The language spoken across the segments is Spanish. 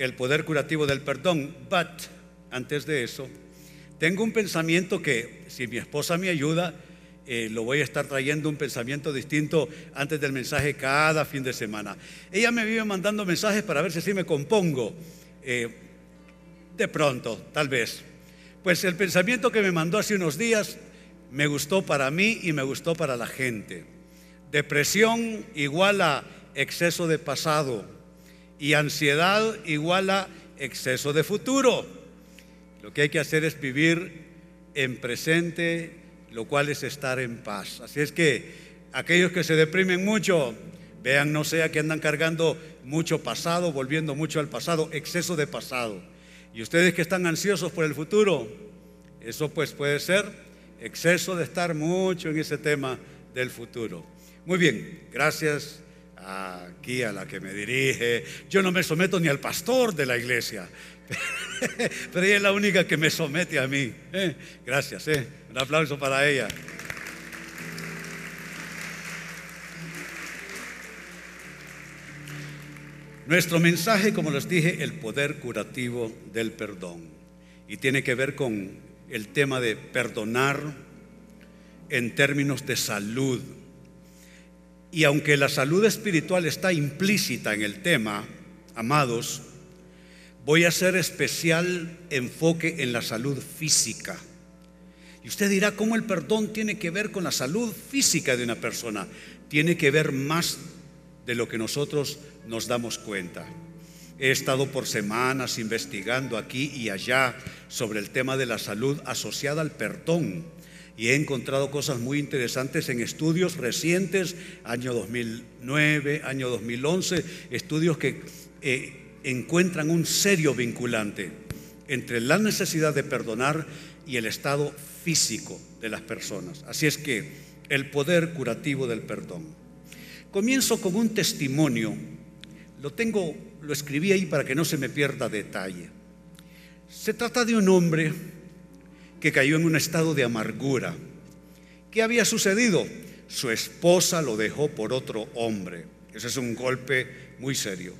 El poder curativo del perdón, but antes de eso, tengo un pensamiento que si mi esposa me ayuda, eh, lo voy a estar trayendo un pensamiento distinto antes del mensaje cada fin de semana. Ella me vive mandando mensajes para ver si así me compongo. Eh, de pronto, tal vez. Pues el pensamiento que me mandó hace unos días me gustó para mí y me gustó para la gente. Depresión igual a exceso de pasado y ansiedad igual a exceso de futuro. Lo que hay que hacer es vivir en presente, lo cual es estar en paz. Así es que aquellos que se deprimen mucho, vean, no sea que andan cargando mucho pasado, volviendo mucho al pasado, exceso de pasado. Y ustedes que están ansiosos por el futuro, eso pues puede ser exceso de estar mucho en ese tema del futuro. Muy bien, gracias aquí a la que me dirige. Yo no me someto ni al pastor de la iglesia, pero ella es la única que me somete a mí. ¿eh? Gracias, ¿eh? un aplauso para ella. Nuestro mensaje, como les dije, el poder curativo del perdón. Y tiene que ver con el tema de perdonar en términos de salud. Y aunque la salud espiritual está implícita en el tema, amados, voy a hacer especial enfoque en la salud física. Y usted dirá, ¿cómo el perdón tiene que ver con la salud física de una persona? Tiene que ver más de lo que nosotros nos damos cuenta. He estado por semanas investigando aquí y allá sobre el tema de la salud asociada al perdón y he encontrado cosas muy interesantes en estudios recientes, año 2009, año 2011, estudios que eh, encuentran un serio vinculante entre la necesidad de perdonar y el estado físico de las personas. Así es que el poder curativo del perdón. Comienzo con un testimonio. Lo tengo, lo escribí ahí para que no se me pierda detalle. Se trata de un hombre que cayó en un estado de amargura. ¿Qué había sucedido? Su esposa lo dejó por otro hombre. Ese es un golpe muy serio.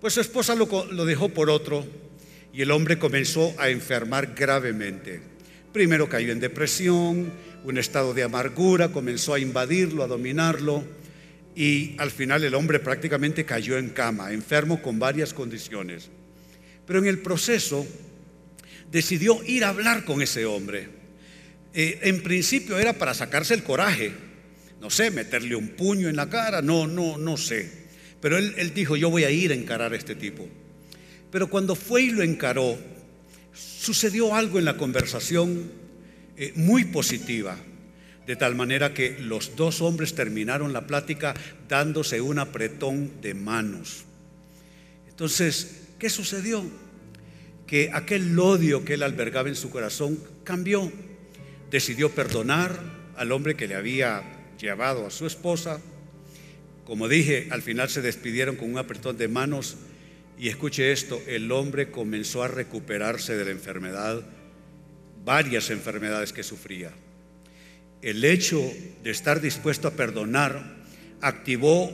Pues su esposa lo, lo dejó por otro y el hombre comenzó a enfermar gravemente. Primero cayó en depresión, un estado de amargura comenzó a invadirlo, a dominarlo y al final el hombre prácticamente cayó en cama, enfermo con varias condiciones. Pero en el proceso decidió ir a hablar con ese hombre. Eh, en principio era para sacarse el coraje, no sé, meterle un puño en la cara, no, no, no sé. Pero él, dijo, yo voy a ir a encarar a este tipo. Pero cuando fue y lo encaró, sucedió algo en la conversación eh, muy positiva, de tal manera que los dos hombres terminaron la plática dándose un apretón de manos. Entonces, ¿qué sucedió? Que aquel odio que él albergaba en su corazón cambió. Decidió perdonar al hombre que le había llevado a su esposa. Como dije, al final se despidieron con un apretón de manos y escuche esto, el hombre comenzó a recuperarse de la enfermedad, varias enfermedades que sufría. El hecho de estar dispuesto a perdonar activó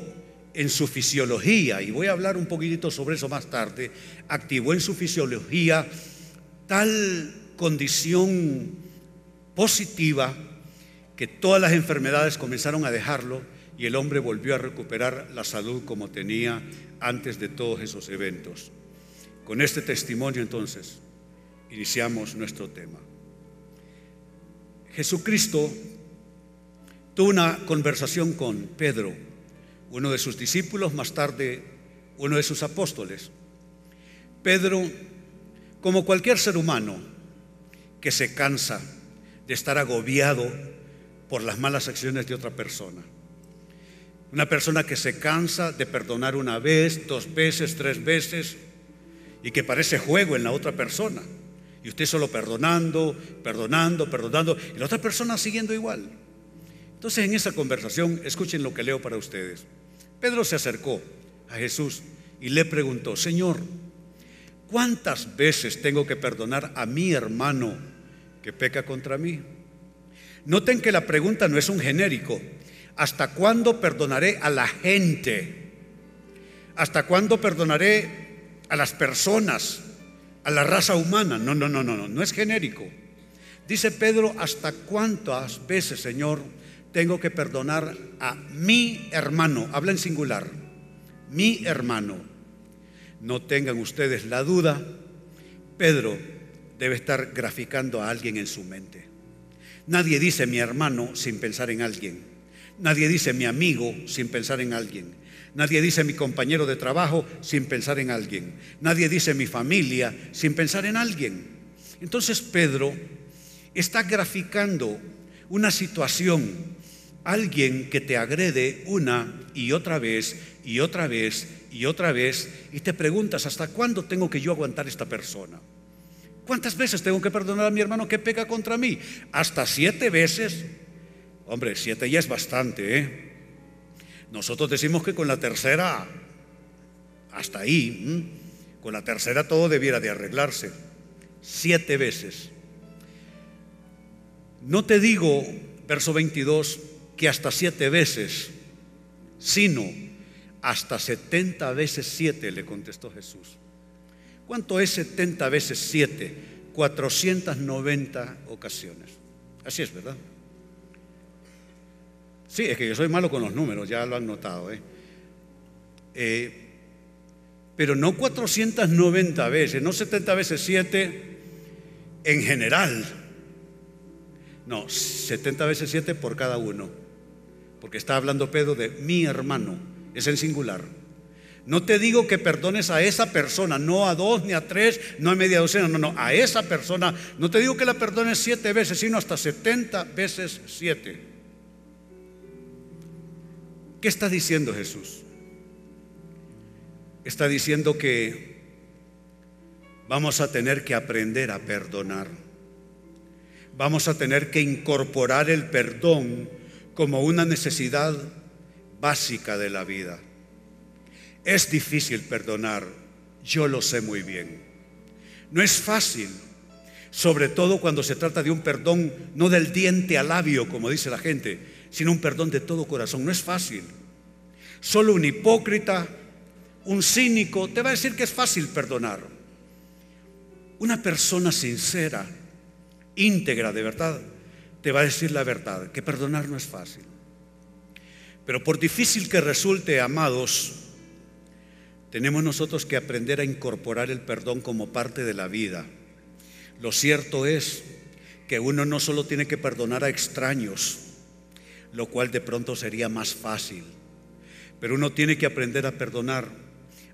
en su fisiología, y voy a hablar un poquitito sobre eso más tarde, activó en su fisiología tal condición positiva que todas las enfermedades comenzaron a dejarlo y el hombre volvió a recuperar la salud como tenía antes de todos esos eventos. Con este testimonio entonces iniciamos nuestro tema. Jesucristo tuvo una conversación con Pedro, uno de sus discípulos, más tarde uno de sus apóstoles. Pedro, como cualquier ser humano que se cansa de estar agobiado por las malas acciones de otra persona, una persona que se cansa de perdonar una vez, dos veces, tres veces y que parece juego en la otra persona. Y usted solo perdonando, perdonando, perdonando, y la otra persona siguiendo igual. Entonces en esa conversación, escuchen lo que leo para ustedes. Pedro se acercó a Jesús y le preguntó, Señor, ¿cuántas veces tengo que perdonar a mi hermano que peca contra mí? Noten que la pregunta no es un genérico. ¿Hasta cuándo perdonaré a la gente? ¿Hasta cuándo perdonaré a las personas? a la raza humana. No, no, no, no, no, no es genérico. Dice Pedro, ¿hasta cuántas veces, Señor, tengo que perdonar a mi hermano? Habla en singular, mi hermano. No tengan ustedes la duda, Pedro debe estar graficando a alguien en su mente. Nadie dice mi hermano sin pensar en alguien. Nadie dice mi amigo sin pensar en alguien. Nadie dice mi compañero de trabajo sin pensar en alguien. Nadie dice mi familia sin pensar en alguien. Entonces Pedro está graficando una situación, alguien que te agrede una y otra vez y otra vez y otra vez y te preguntas, ¿hasta cuándo tengo que yo aguantar esta persona? ¿Cuántas veces tengo que perdonar a mi hermano que pega contra mí? ¿Hasta siete veces? Hombre, siete ya es bastante, ¿eh? Nosotros decimos que con la tercera, hasta ahí, con la tercera todo debiera de arreglarse. Siete veces. No te digo, verso 22, que hasta siete veces, sino hasta setenta veces siete, le contestó Jesús. ¿Cuánto es setenta veces siete? 490 ocasiones. Así es, ¿verdad? Sí, es que yo soy malo con los números, ya lo han notado. ¿eh? Eh, pero no 490 veces, no 70 veces 7 en general. No, 70 veces 7 por cada uno. Porque está hablando Pedro de mi hermano, es en singular. No te digo que perdones a esa persona, no a dos ni a tres, no a media docena, no, no, a esa persona. No te digo que la perdones siete veces, sino hasta 70 veces siete. ¿Qué está diciendo Jesús? Está diciendo que vamos a tener que aprender a perdonar. Vamos a tener que incorporar el perdón como una necesidad básica de la vida. Es difícil perdonar, yo lo sé muy bien. No es fácil, sobre todo cuando se trata de un perdón no del diente al labio, como dice la gente, sino un perdón de todo corazón. No es fácil. Solo un hipócrita, un cínico, te va a decir que es fácil perdonar. Una persona sincera, íntegra de verdad, te va a decir la verdad, que perdonar no es fácil. Pero por difícil que resulte, amados, tenemos nosotros que aprender a incorporar el perdón como parte de la vida. Lo cierto es que uno no solo tiene que perdonar a extraños, lo cual de pronto sería más fácil. Pero uno tiene que aprender a perdonar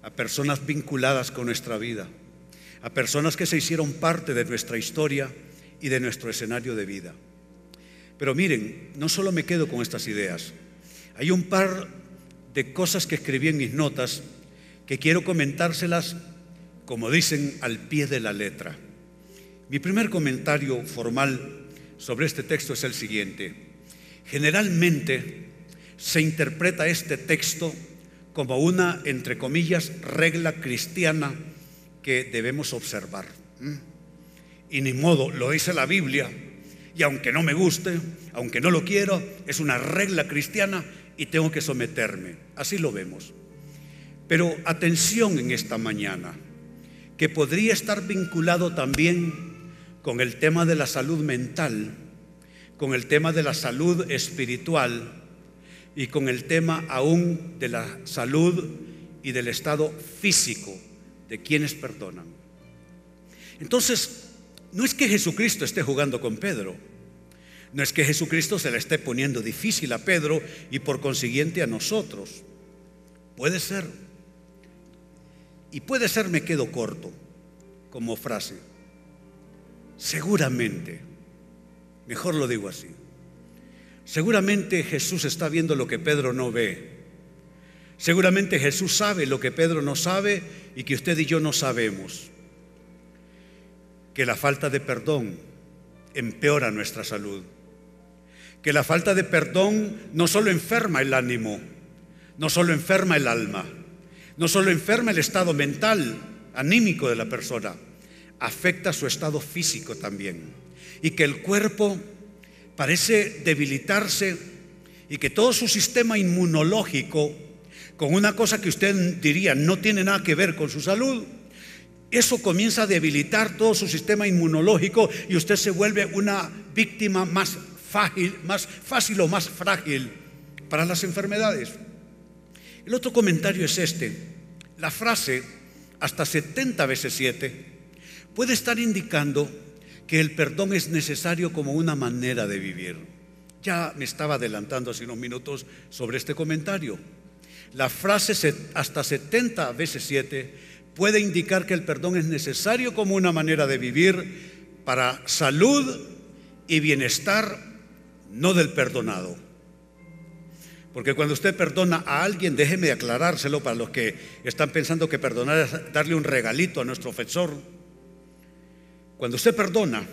a personas vinculadas con nuestra vida, a personas que se hicieron parte de nuestra historia y de nuestro escenario de vida. Pero miren, no solo me quedo con estas ideas, hay un par de cosas que escribí en mis notas que quiero comentárselas, como dicen, al pie de la letra. Mi primer comentario formal sobre este texto es el siguiente. Generalmente se interpreta este texto como una, entre comillas, regla cristiana que debemos observar. ¿Mm? Y ni modo, lo dice la Biblia, y aunque no me guste, aunque no lo quiero, es una regla cristiana y tengo que someterme. Así lo vemos. Pero atención en esta mañana, que podría estar vinculado también con el tema de la salud mental con el tema de la salud espiritual y con el tema aún de la salud y del estado físico de quienes perdonan. Entonces, no es que Jesucristo esté jugando con Pedro, no es que Jesucristo se le esté poniendo difícil a Pedro y por consiguiente a nosotros. Puede ser. Y puede ser me quedo corto como frase. Seguramente Mejor lo digo así. Seguramente Jesús está viendo lo que Pedro no ve. Seguramente Jesús sabe lo que Pedro no sabe y que usted y yo no sabemos. Que la falta de perdón empeora nuestra salud. Que la falta de perdón no solo enferma el ánimo, no solo enferma el alma, no solo enferma el estado mental, anímico de la persona, afecta su estado físico también. Y que el cuerpo parece debilitarse y que todo su sistema inmunológico con una cosa que usted diría no tiene nada que ver con su salud, eso comienza a debilitar todo su sistema inmunológico y usted se vuelve una víctima más fácil, más fácil o más frágil para las enfermedades. El otro comentario es este. La frase hasta 70 veces 7 puede estar indicando que el perdón es necesario como una manera de vivir. Ya me estaba adelantando hace unos minutos sobre este comentario. La frase hasta 70 veces 7 puede indicar que el perdón es necesario como una manera de vivir para salud y bienestar, no del perdonado. Porque cuando usted perdona a alguien, déjeme aclarárselo para los que están pensando que perdonar es darle un regalito a nuestro ofensor. Cuando usted perdona,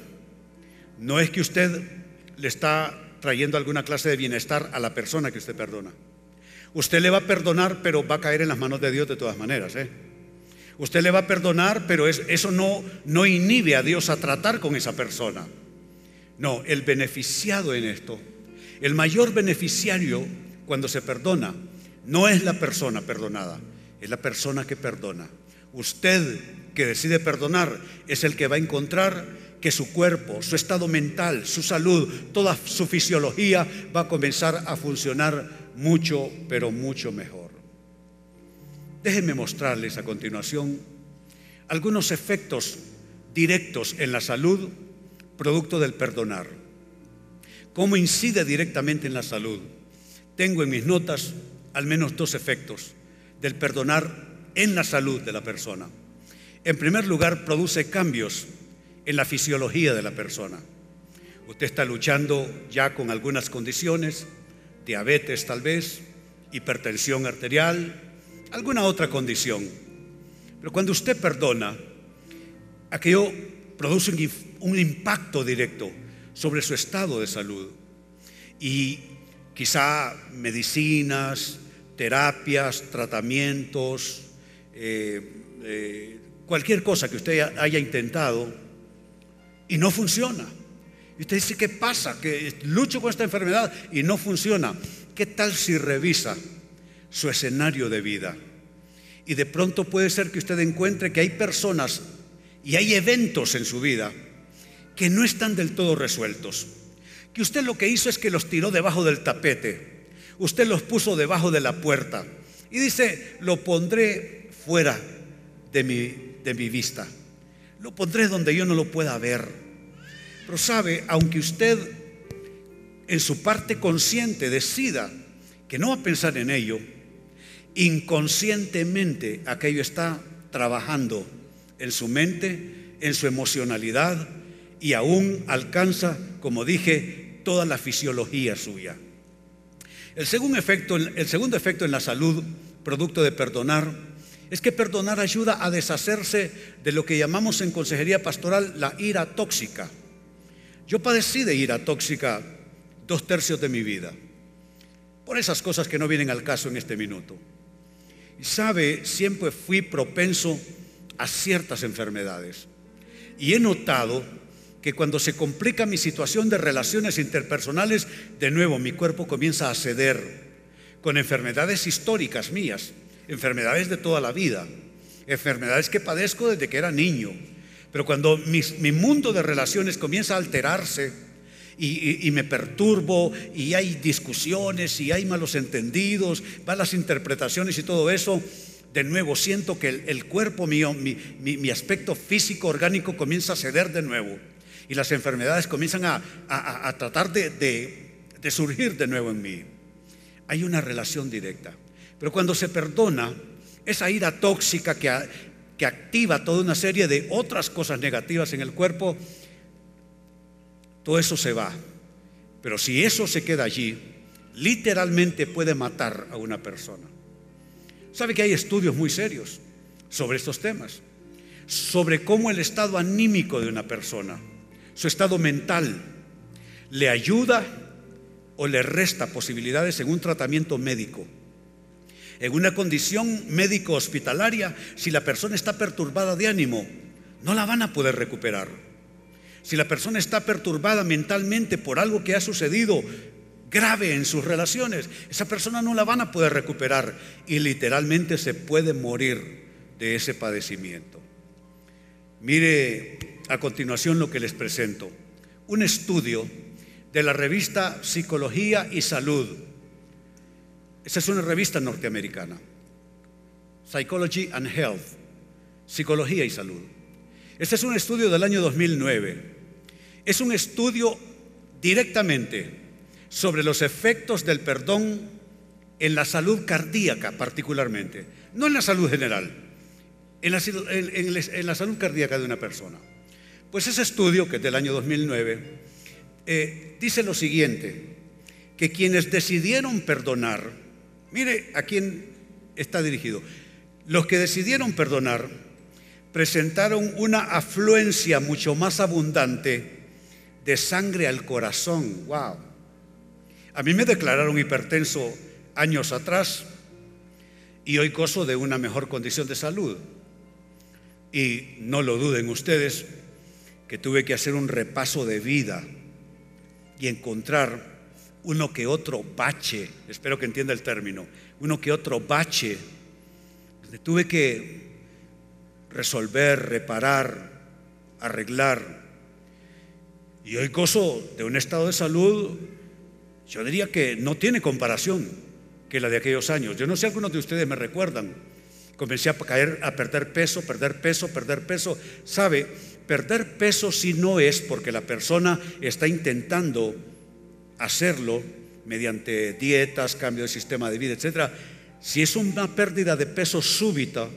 no es que usted le está trayendo alguna clase de bienestar a la persona que usted perdona. Usted le va a perdonar, pero va a caer en las manos de Dios de todas maneras. ¿eh? Usted le va a perdonar, pero eso no, inhibe a Dios a tratar con esa persona. No, el beneficiado en esto, el mayor beneficiario cuando se perdona, no es la persona perdonada, es la persona que perdona. Usted que decide perdonar es el que va a encontrar que su cuerpo, su estado mental, su salud, toda su fisiología va a comenzar a funcionar mucho, pero mucho mejor. Déjenme mostrarles a continuación algunos efectos directos en la salud producto del perdonar. ¿Cómo incide directamente en la salud? Tengo en mis notas al menos dos efectos del perdonar en la salud de la persona. En primer lugar, produce cambios en la fisiología de la persona. Usted está luchando ya con algunas condiciones, diabetes tal vez, hipertensión arterial, alguna otra condición. Pero cuando usted perdona, aquello produce un, impacto directo sobre su estado de salud. Y quizá medicinas, terapias, tratamientos, eh, eh, cualquier cosa que usted haya intentado y no funciona. Y usted dice, ¿qué pasa? Que lucho con esta enfermedad y no funciona. ¿Qué tal si revisa su escenario de vida? Y de pronto puede ser que usted encuentre que hay personas y hay eventos en su vida que no están del todo resueltos. Que usted lo que hizo es que los tiró debajo del tapete. Usted los puso debajo de la puerta. Y dice, lo pondré fuera de mi, de mi vista. Lo pondré donde yo no lo pueda ver pero sabe, aunque usted en su parte consciente decida que no va a pensar en ello, inconscientemente aquello está trabajando en su mente, en su emocionalidad y aún alcanza, como dije, toda la fisiología suya. El segundo efecto, en la salud, producto de perdonar, es que perdonar ayuda a deshacerse de lo que llamamos en consejería pastoral la ira tóxica. Yo padecí de ira tóxica dos tercios de mi vida, por esas cosas que no vienen al caso en este minuto. Sabe, siempre fui propenso a ciertas enfermedades. Y he notado que cuando se complica mi situación de relaciones interpersonales, de nuevo mi cuerpo comienza a ceder con enfermedades históricas mías, enfermedades de toda la vida, enfermedades que padezco desde que era niño pero cuando mi, mundo de relaciones comienza a alterarse y, me perturbo y hay discusiones y hay malos entendidos, van las interpretaciones y todo eso, de nuevo siento que el, cuerpo mío, mi, aspecto físico, orgánico comienza a ceder de nuevo y las enfermedades comienzan a, tratar de, de surgir de nuevo en mí. Hay una relación directa. Pero cuando se perdona, esa ira tóxica que, que activa toda una serie de otras cosas negativas en el cuerpo, todo eso se va. Pero si eso se queda allí, literalmente puede matar a una persona. Sabe que hay estudios muy serios sobre estos temas, sobre cómo el estado anímico de una persona, su estado mental, le ayuda o le resta posibilidades en un tratamiento médico. En una condición médico hospitalaria, si la persona está perturbada de ánimo, no la van a poder recuperar. Si la persona está perturbada mentalmente por algo que ha sucedido grave en sus relaciones, esa persona no la van a poder recuperar y literalmente se puede morir de ese padecimiento. Mire a continuación lo que les presento. Un estudio de la revista Psicología y Salud. Esa es una revista norteamericana. Psychology and Health. Psicología y Salud. Este es un estudio del año 2009. Es un estudio directamente sobre los efectos del perdón en la salud cardíaca particularmente, no en la salud general, en la, salud cardíaca de una persona. Pues ese estudio, que es del año 2009, eh, dice lo siguiente, que quienes decidieron perdonar, mire a quién está dirigido, los que decidieron perdonar presentaron una afluencia mucho más abundante de sangre al corazón, wow, a mí me declararon hipertenso años atrás y hoy gozo de una mejor condición de salud. Y no lo duden ustedes que tuve que hacer un repaso de vida y encontrar uno que otro bache, espero que entienda el término, uno que otro bache, donde tuve que resolver, reparar, arreglar. Y hoy gozo de un estado de salud yo diría que no tiene comparación que la de aquellos años. Yo no sé, algunos de ustedes me recuerdan. Comencé a caer, a perder peso, perder peso, perder peso. ¿Sabe? Perder peso si no es porque la persona está intentando hacerlo mediante dietas, cambio de sistema de vida, etc. Si es una pérdida de peso súbita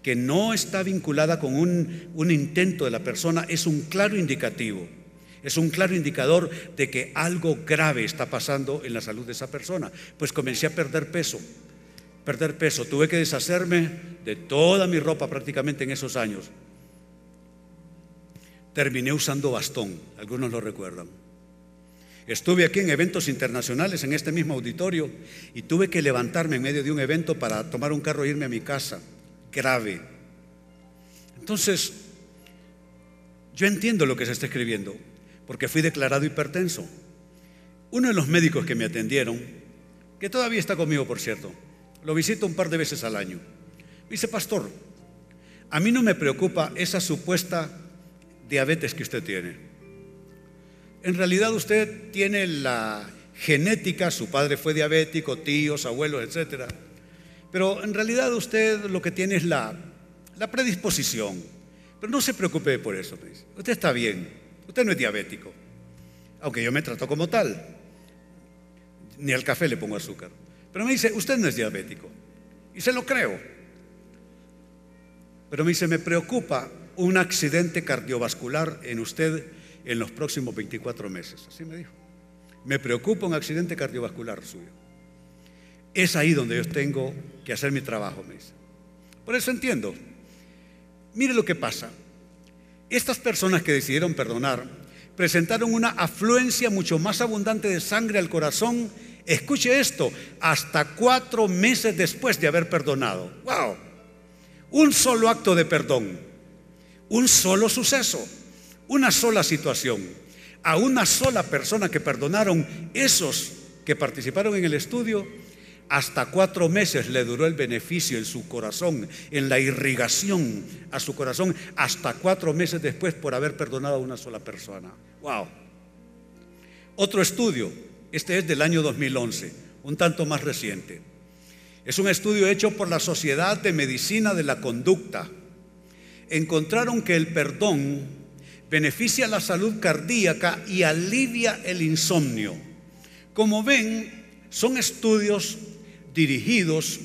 que no está vinculada con un intento de la persona, es un claro indicativo es un claro indicador de que algo grave está pasando en la salud de esa persona. Pues comencé a perder peso, perder peso. Tuve que deshacerme de toda mi ropa prácticamente en esos años. Terminé usando bastón, algunos lo recuerdan. Estuve aquí en eventos internacionales en este mismo auditorio y tuve que levantarme en medio de un evento para tomar un carro e irme a mi casa. Grave. Entonces, yo entiendo lo que se está escribiendo porque fui declarado hipertenso. Uno de los médicos que me atendieron, que todavía está conmigo, por cierto, lo visito un par de veces al año, dice, pastor, a mí no me preocupa esa supuesta diabetes que usted tiene. En realidad usted tiene la genética, su padre fue diabético, tíos, abuelos, etc. Pero en realidad usted lo que tiene es la, la predisposición. Pero no se preocupe por eso, usted está bien. Usted no es diabético, aunque yo me trato como tal. Ni al café le pongo azúcar. Pero me dice, usted no es diabético. Y se lo creo. Pero me dice, me preocupa un accidente cardiovascular en usted en los próximos 24 meses. Así me dijo. Me preocupa un accidente cardiovascular suyo. Es ahí donde yo tengo que hacer mi trabajo, me dice. Por eso entiendo. Mire lo que pasa. Estas personas que decidieron perdonar presentaron una afluencia mucho más abundante de sangre al corazón. Escuche esto, hasta cuatro meses después de haber perdonado. ¡Wow! Un solo acto de perdón, un solo suceso, una sola situación, a una sola persona que perdonaron esos que participaron en el estudio hasta cuatro meses le duró el beneficio en su corazón, en la irrigación a su corazón, hasta cuatro meses después por haber perdonado a una sola persona. ¡Wow! Otro estudio, este es del año 2011, un tanto más reciente. Es un estudio hecho por la Sociedad de Medicina de la Conducta. Encontraron que el perdón beneficia la salud cardíaca y alivia el insomnio. Como ven, son estudios dirigidos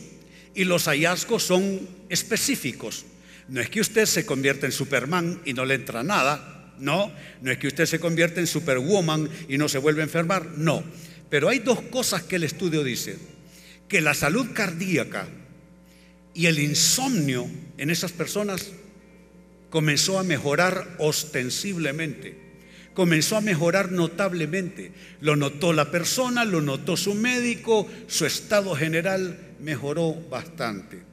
y los hallazgos son específicos. No es que usted se convierta en Superman y no le entra nada, no, no es que usted se convierta en Superwoman y no se vuelve a enfermar, no. Pero hay dos cosas que el estudio dice, que la salud cardíaca Y el insomnio en esas personas comenzó a mejorar ostensiblemente, comenzó a mejorar notablemente. Lo notó la persona, lo notó su médico, su estado general mejoró bastante.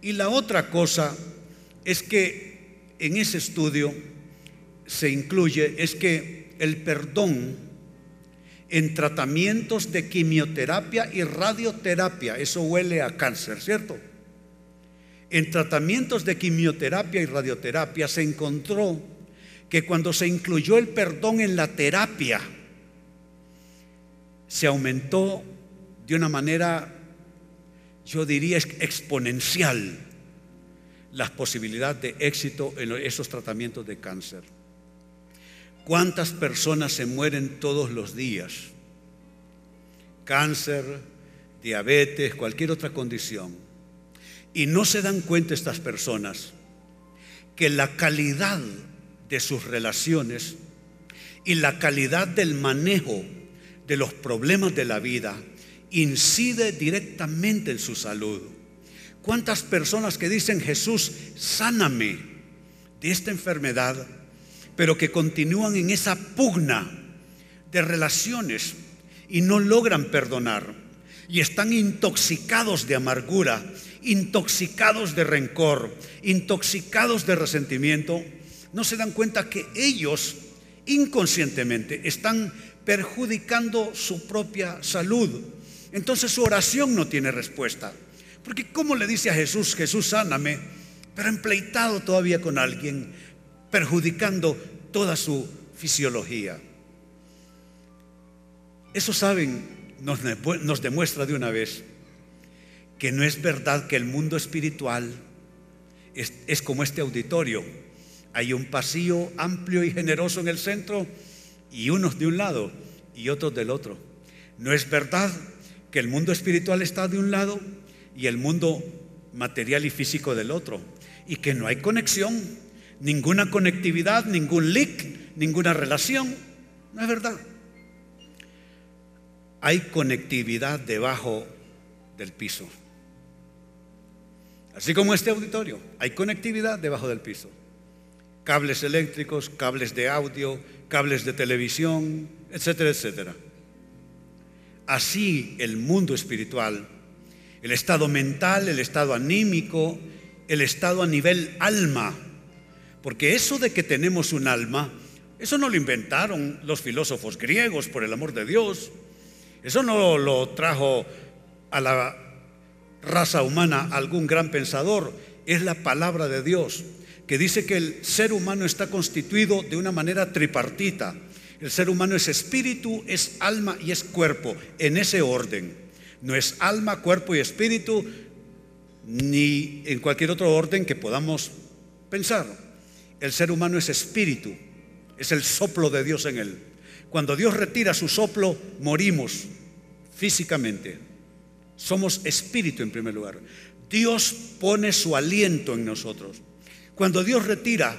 Y la otra cosa es que en ese estudio se incluye es que el perdón en tratamientos de quimioterapia y radioterapia, eso huele a cáncer, ¿cierto? En tratamientos de quimioterapia y radioterapia se encontró que cuando se incluyó el perdón en la terapia, se aumentó de una manera, yo diría, exponencial las posibilidades de éxito en esos tratamientos de cáncer. ¿Cuántas personas se mueren todos los días? Cáncer, diabetes, cualquier otra condición. Y no se dan cuenta estas personas que la calidad de sus relaciones y la calidad del manejo de los problemas de la vida incide directamente en su salud. ¿Cuántas personas que dicen, Jesús, sáname de esta enfermedad? pero que continúan en esa pugna de relaciones y no logran perdonar y están intoxicados de amargura, intoxicados de rencor, intoxicados de resentimiento, no se dan cuenta que ellos inconscientemente están perjudicando su propia salud. Entonces su oración no tiene respuesta. Porque ¿cómo le dice a Jesús, Jesús sáname, pero empleitado todavía con alguien, perjudicando toda su fisiología. Eso saben, nos, demuestra de una vez que no es verdad que el mundo espiritual es, es como este auditorio. Hay un pasillo amplio y generoso en el centro y unos de un lado y otros del otro. No es verdad que el mundo espiritual está de un lado y el mundo material y físico del otro y que no hay conexión ninguna conectividad, ningún link, ninguna relación. No es verdad. Hay conectividad debajo del piso. Así como este auditorio, hay conectividad debajo del piso. Cables eléctricos, cables de audio, cables de televisión, etcétera, etcétera. Así el mundo espiritual, el estado mental, el estado anímico, el estado a nivel alma, porque eso de que tenemos un alma, eso no lo inventaron los filósofos griegos, por el amor de Dios. Eso no lo trajo a la raza humana algún gran pensador. Es la palabra de Dios, que dice que el ser humano está constituido de una manera tripartita. El ser humano es espíritu, es alma y es cuerpo, en ese orden. No es alma, cuerpo y espíritu, ni en cualquier otro orden que podamos pensar. El ser humano es espíritu, es el soplo de Dios en él. Cuando Dios retira su soplo, morimos físicamente. Somos espíritu en primer lugar. Dios pone su aliento en nosotros. Cuando Dios retira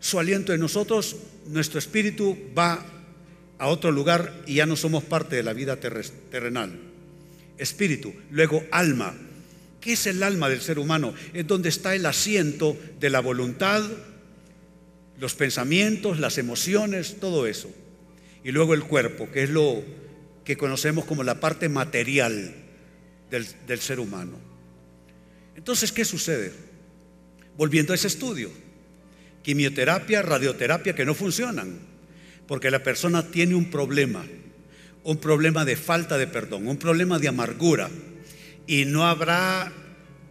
su aliento en nosotros, nuestro espíritu va a otro lugar y ya no somos parte de la vida terrenal. Espíritu, luego alma. ¿Qué es el alma del ser humano? Es donde está el asiento de la voluntad, los pensamientos, las emociones, todo eso. Y luego el cuerpo, que es lo que conocemos como la parte material del, ser humano. Entonces, ¿qué sucede? Volviendo a ese estudio, quimioterapia, radioterapia que no funcionan, porque la persona tiene un problema, un problema de falta de perdón, un problema de amargura, y no habrá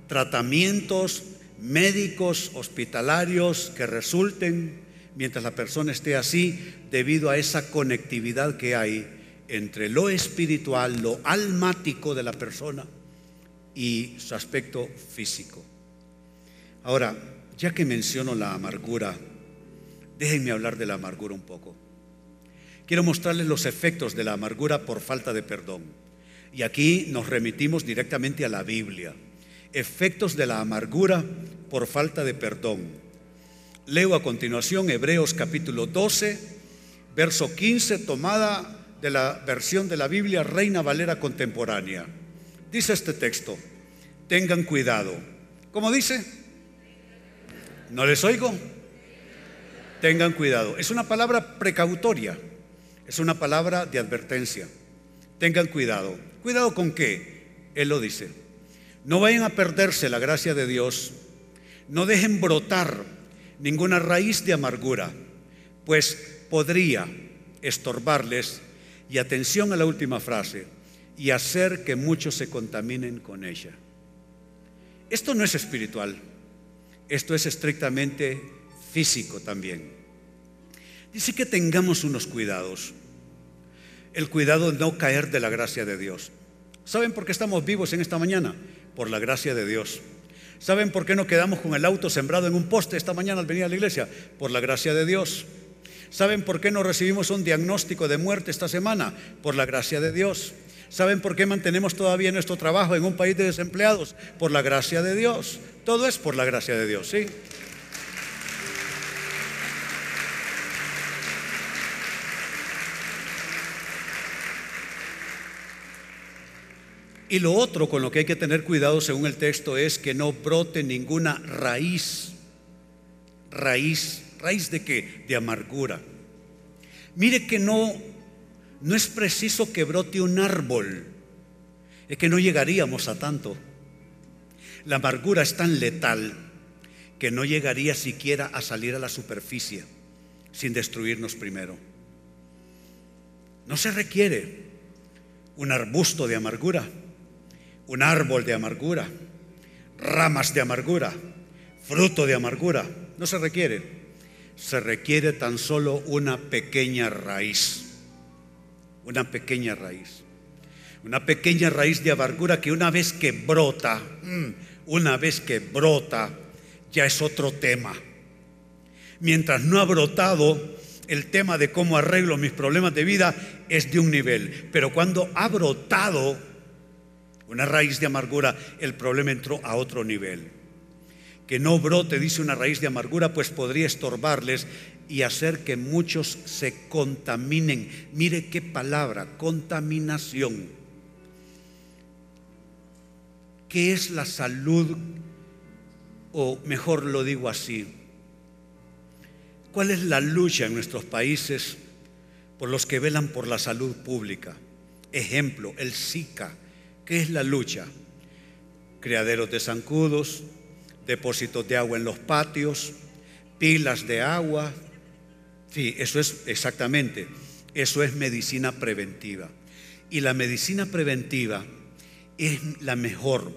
tratamientos médicos hospitalarios que resulten mientras la persona esté así debido a esa conectividad que hay entre lo espiritual, lo almático de la persona y su aspecto físico. Ahora, ya que menciono la amargura, déjenme hablar de la amargura un poco. Quiero mostrarles los efectos de la amargura por falta de perdón. Y aquí nos remitimos directamente a la Biblia efectos de la amargura por falta de perdón. Leo a continuación Hebreos capítulo 12, verso 15, tomada de la versión de la Biblia Reina Valera contemporánea. Dice este texto, tengan cuidado. ¿Cómo dice? ¿No les oigo? Tengan cuidado. Es una palabra precautoria, es una palabra de advertencia. Tengan cuidado. ¿Cuidado con qué? Él lo dice. No vayan a perderse la gracia de Dios. No dejen brotar ninguna raíz de amargura, pues podría estorbarles, y atención a la última frase, y hacer que muchos se contaminen con ella. Esto no es espiritual, esto es estrictamente físico también. Dice que tengamos unos cuidados. El cuidado de no caer de la gracia de Dios. ¿Saben por qué estamos vivos en esta mañana? Por la gracia de Dios. ¿Saben por qué no quedamos con el auto sembrado en un poste esta mañana al venir a la iglesia? Por la gracia de Dios. ¿Saben por qué no recibimos un diagnóstico de muerte esta semana? Por la gracia de Dios. ¿Saben por qué mantenemos todavía nuestro trabajo en un país de desempleados? Por la gracia de Dios. Todo es por la gracia de Dios, ¿sí? Y lo otro con lo que hay que tener cuidado según el texto es que no brote ninguna raíz. Raíz. ¿Raíz de qué? De amargura. Mire que no no es preciso que brote un árbol, es que no llegaríamos a tanto. La amargura es tan letal que no llegaría siquiera a salir a la superficie sin destruirnos primero. No se requiere un arbusto de amargura, un árbol de amargura, ramas de amargura, fruto de amargura. No se requiere. Se requiere tan solo una pequeña raíz una pequeña raíz. Una pequeña raíz de amargura que una vez que brota, mm, una vez que brota, ya es otro tema. Mientras no ha brotado, el tema de cómo arreglo mis problemas de vida es de un nivel. Pero cuando ha brotado una raíz de amargura, el problema entró a otro nivel. Que no brote, dice una raíz de amargura, pues podría estorbarles y hacer que muchos se contaminen. Mire qué palabra, contaminación. ¿Qué es la salud? O mejor lo digo así. ¿Cuál es la lucha en nuestros países por los que velan por la salud pública? Ejemplo, el SICA. ¿Qué es la lucha? Criaderos de zancudos, depósitos de agua en los patios, pilas de agua, Sí, eso es exactamente, eso es medicina preventiva. Y la medicina preventiva es la mejor,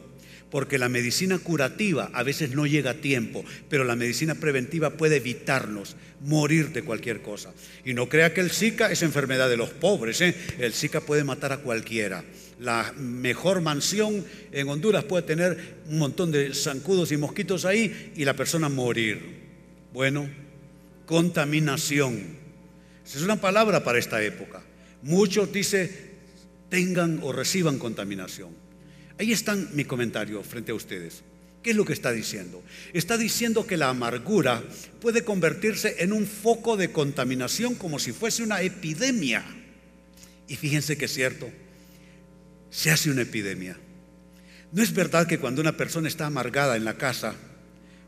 porque la medicina curativa a veces no llega a tiempo, pero la medicina preventiva puede evitarnos morir de cualquier cosa. Y no crea que el Zika es enfermedad de los pobres, ¿eh? el Zika puede matar a cualquiera. La mejor mansión en Honduras puede tener un montón de zancudos y mosquitos ahí y la persona morir. Bueno, contaminación. Esa es una palabra para esta época. Muchos dicen, tengan o reciban contaminación. Ahí está mi comentario frente a ustedes. ¿Qué es lo que está diciendo? Está diciendo que la amargura puede convertirse en un foco de contaminación como si fuese una epidemia. Y fíjense que es cierto, se hace una epidemia. No es verdad que cuando una persona está amargada en la casa,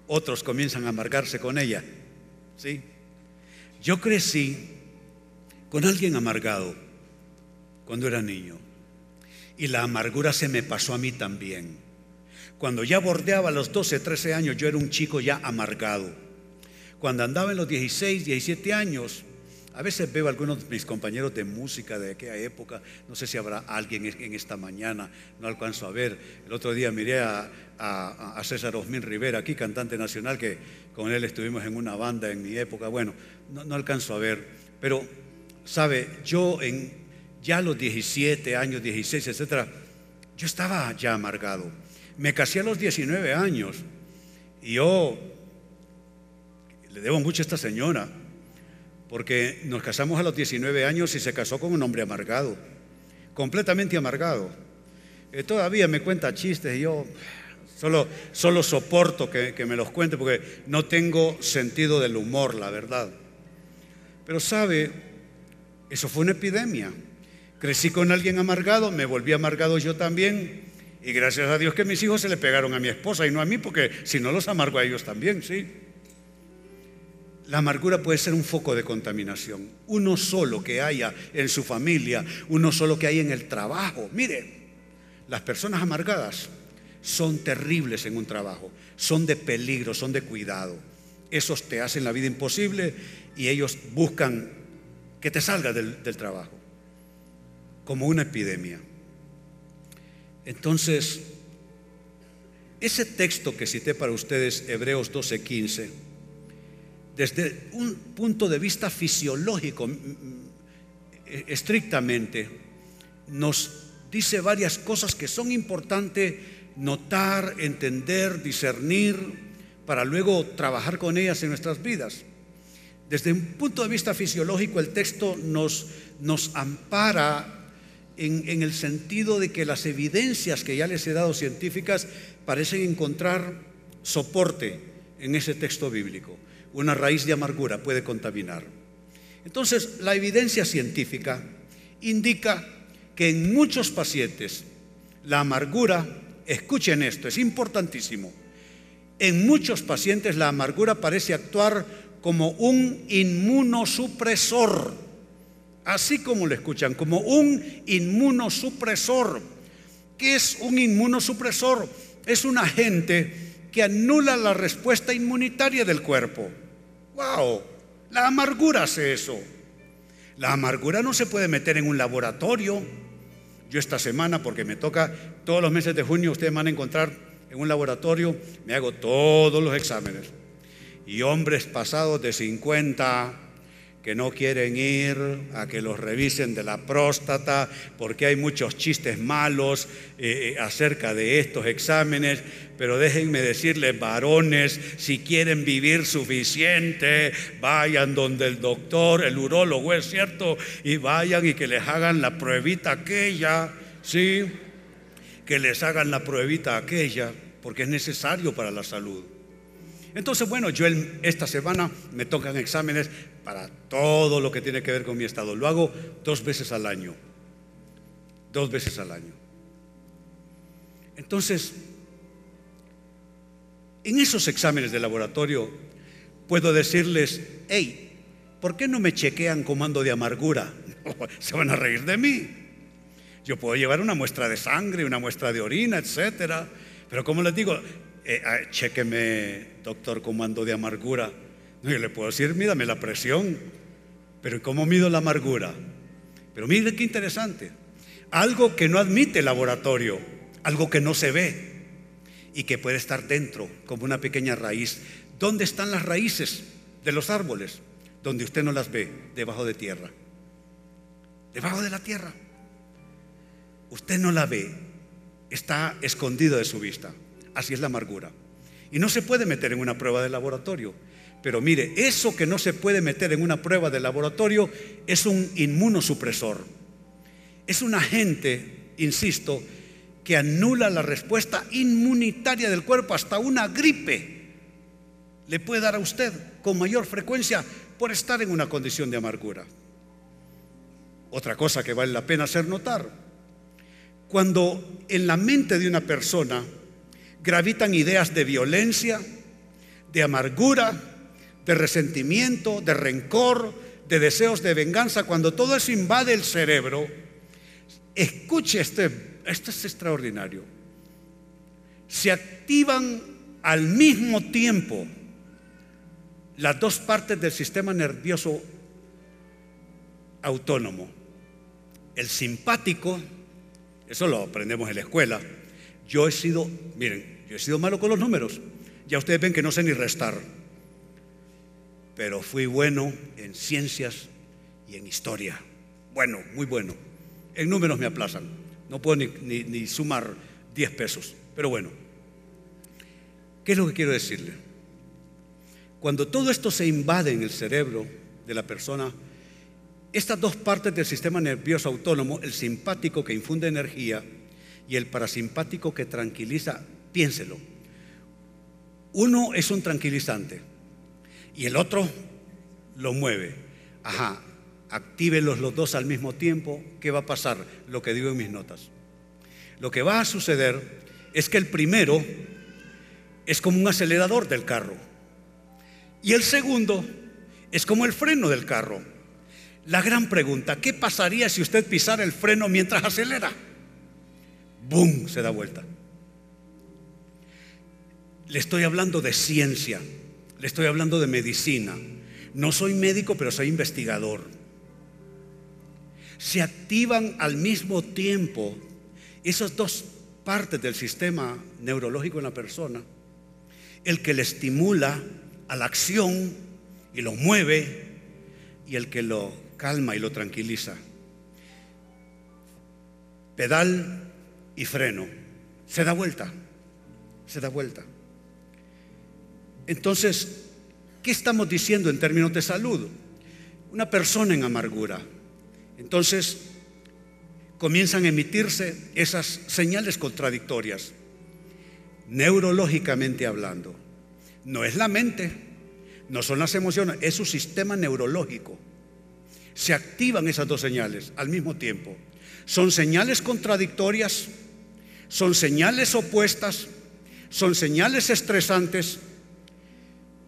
otros comienzan a amargarse con ella. ¿Sí? Yo crecí con alguien amargado cuando era niño y la amargura se me pasó a mí también. Cuando ya bordeaba los 12, 13 años, yo era un chico ya amargado. Cuando andaba en los 16, 17 años, a veces veo a algunos de mis compañeros de música de aquella época, no sé si habrá alguien en esta mañana, no alcanzo a ver. El otro día miré a, César Osmín Rivera, aquí cantante nacional, que con él estuvimos en una banda en mi época. Bueno, no, alcanzo a ver, pero, ¿sabe? Yo en ya los 17 años, 16, etcétera, yo estaba ya amargado. Me casé a los 19 años y yo le debo mucho a esta señora, porque nos casamos a los 19 años y se casó con un hombre amargado, completamente amargado. Eh, todavía me cuenta chistes y yo solo, solo soporto que, que me los cuente porque no tengo sentido del humor, la verdad. Pero sabe, eso fue una epidemia. Crecí con alguien amargado, me volví amargado yo también Y gracias a Dios que mis hijos se le pegaron a mi esposa y no a mí, porque si no los amargo a ellos también, sí. La amargura puede ser un foco de contaminación. Uno solo que haya en su familia, uno solo que haya en el trabajo. Mire, las personas amargadas son terribles en un trabajo, son de peligro, son de cuidado. Esos te hacen la vida imposible y ellos buscan que te salgas del, del trabajo, como una epidemia. Entonces, ese texto que cité para ustedes, Hebreos 12:15, desde un punto de vista fisiológico, estrictamente, nos dice varias cosas que son importantes notar, entender, discernir, para luego trabajar con ellas en nuestras vidas. Desde un punto de vista fisiológico, el texto nos, nos ampara en, el sentido de que las evidencias que ya les he dado científicas parecen encontrar soporte en ese texto bíblico. Una raíz de amargura puede contaminar. Entonces, la evidencia científica indica que en muchos pacientes la amargura, escuchen esto, es importantísimo, en muchos pacientes la amargura parece actuar como un inmunosupresor así como lo escuchan, como un inmunosupresor. ¿Qué es un inmunosupresor? Es un agente que anula la respuesta inmunitaria del cuerpo. ¡Wow! La amargura hace eso. La amargura no se puede meter en un laboratorio. Yo esta semana, porque me toca todos los meses de junio, ustedes van a encontrar en un laboratorio, me hago todos los exámenes. Y hombres pasados de 50, que no quieren ir a que los revisen de la próstata, porque hay muchos chistes malos eh, eh, acerca de estos exámenes, pero déjenme decirles, varones, si quieren vivir suficiente, vayan donde el doctor, el urólogo, es cierto, y vayan y que les hagan la pruebita aquella, ¿sí? Que les hagan la pruebita aquella, porque es necesario para la salud. Entonces, bueno, yo esta semana me tocan exámenes para todo lo que tiene que ver con mi estado. Lo hago dos veces al año. Dos veces al año. Entonces, en esos exámenes de laboratorio puedo decirles, hey, ¿por qué no me chequean comando de amargura? Se van a reír de mí. Yo puedo llevar una muestra de sangre, una muestra de orina, etcétera. Pero como les digo, eh, ah, chequeme, doctor, cómo ando de amargura. No, yo le puedo decir, mídame la presión, pero ¿cómo mido la amargura? Pero mire qué interesante. Algo que no admite laboratorio, algo que no se ve y que puede estar dentro como una pequeña raíz. ¿Dónde están las raíces de los árboles? Donde usted no las ve, debajo de tierra. Debajo de la tierra. Usted no la ve, está escondido de su vista. Así es la amargura. Y no se puede meter en una prueba de laboratorio. Pero mire, eso que no se puede meter en una prueba de laboratorio es un inmunosupresor. Es un agente, insisto, que anula la respuesta inmunitaria del cuerpo. Hasta una gripe le puede dar a usted con mayor frecuencia por estar en una condición de amargura. Otra cosa que vale la pena hacer notar, cuando en la mente de una persona gravitan ideas de violencia, de amargura, de resentimiento, de rencor, de deseos de venganza. Cuando todo eso invade el cerebro, escuche este, esto es extraordinario. Se activan al mismo tiempo las dos partes del sistema nervioso autónomo. El simpático, eso lo aprendemos en la escuela, yo he sido, miren, yo he sido malo con los números. Ya ustedes ven que no sé ni restar. Pero fui bueno en ciencias y en historia. Bueno, muy bueno. En números me aplazan. No puedo ni, sumar 10 pesos. Pero bueno, ¿qué es lo que quiero decirle? Cuando todo esto se invade en el cerebro de la persona, estas dos partes del sistema nervioso autónomo, el simpático que infunde energía, y el parasimpático que tranquiliza, piénselo. Uno es un tranquilizante y el otro lo mueve. Ajá, actívelos los dos al mismo tiempo. ¿Qué va a pasar? Lo que digo en mis notas. lo que va a suceder es que el primero es como un acelerador del carro y el segundo es como el freno del carro. La gran pregunta, ¿qué pasaría si usted pisara el freno mientras acelera? ¡Bum! Se da vuelta. Le estoy hablando de ciencia, le estoy hablando de medicina. No soy médico, pero soy investigador. Se activan al mismo tiempo esas dos partes del sistema neurológico en la persona. El que le estimula a la acción y lo mueve y el que lo calma y lo tranquiliza. Pedal y freno. Se da vuelta, se da vuelta. Entonces, ¿qué estamos diciendo en términos de salud? Una persona en amargura. Entonces, comienzan a emitirse esas señales contradictorias, neurológicamente hablando. No es la mente, no son las emociones, es su sistema neurológico. Se activan esas dos señales al mismo tiempo. Son señales contradictorias, son señales opuestas, son señales estresantes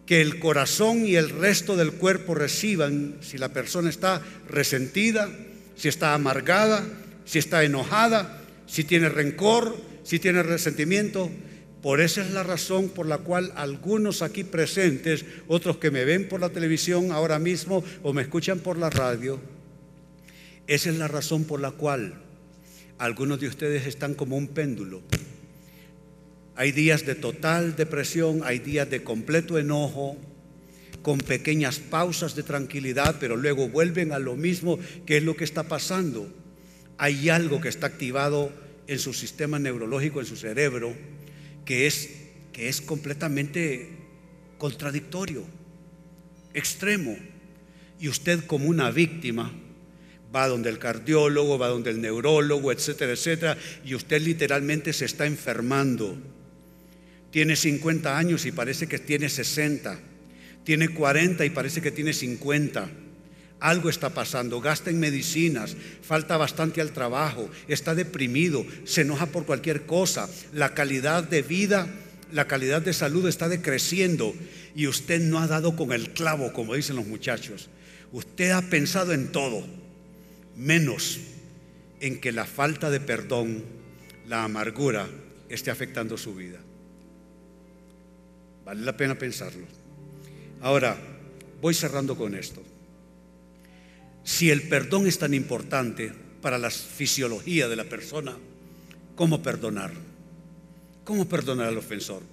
que el corazón y el resto del cuerpo reciban si la persona está resentida, si está amargada, si está enojada, si tiene rencor, si tiene resentimiento. Por esa es la razón por la cual algunos aquí presentes, otros que me ven por la televisión ahora mismo o me escuchan por la radio, esa es la razón por la cual algunos de ustedes están como un péndulo hay días de total depresión, hay días de completo enojo, con pequeñas pausas de tranquilidad, pero luego vuelven a lo mismo que es lo que está pasando. Hay algo que está activado en su sistema neurológico, en su cerebro, que es, que es completamente contradictorio, extremo. Y usted como una víctima va donde el cardiólogo, va donde el neurólogo, etcétera, etcétera, y usted literalmente se está enfermando tiene 50 años y parece que tiene 60. Tiene 40 y parece que tiene 50. Algo está pasando, gasta en medicinas, falta bastante al trabajo, está deprimido, se enoja por cualquier cosa. La calidad de vida, la calidad de salud está decreciendo y usted no ha dado con el clavo, como dicen los muchachos. Usted ha pensado en todo, menos en que la falta de perdón, la amargura, esté afectando su vida. Vale la pena pensarlo. Ahora, voy cerrando con esto. Si el perdón es tan importante para la fisiología de la persona, ¿cómo perdonar? ¿Cómo perdonar al ofensor?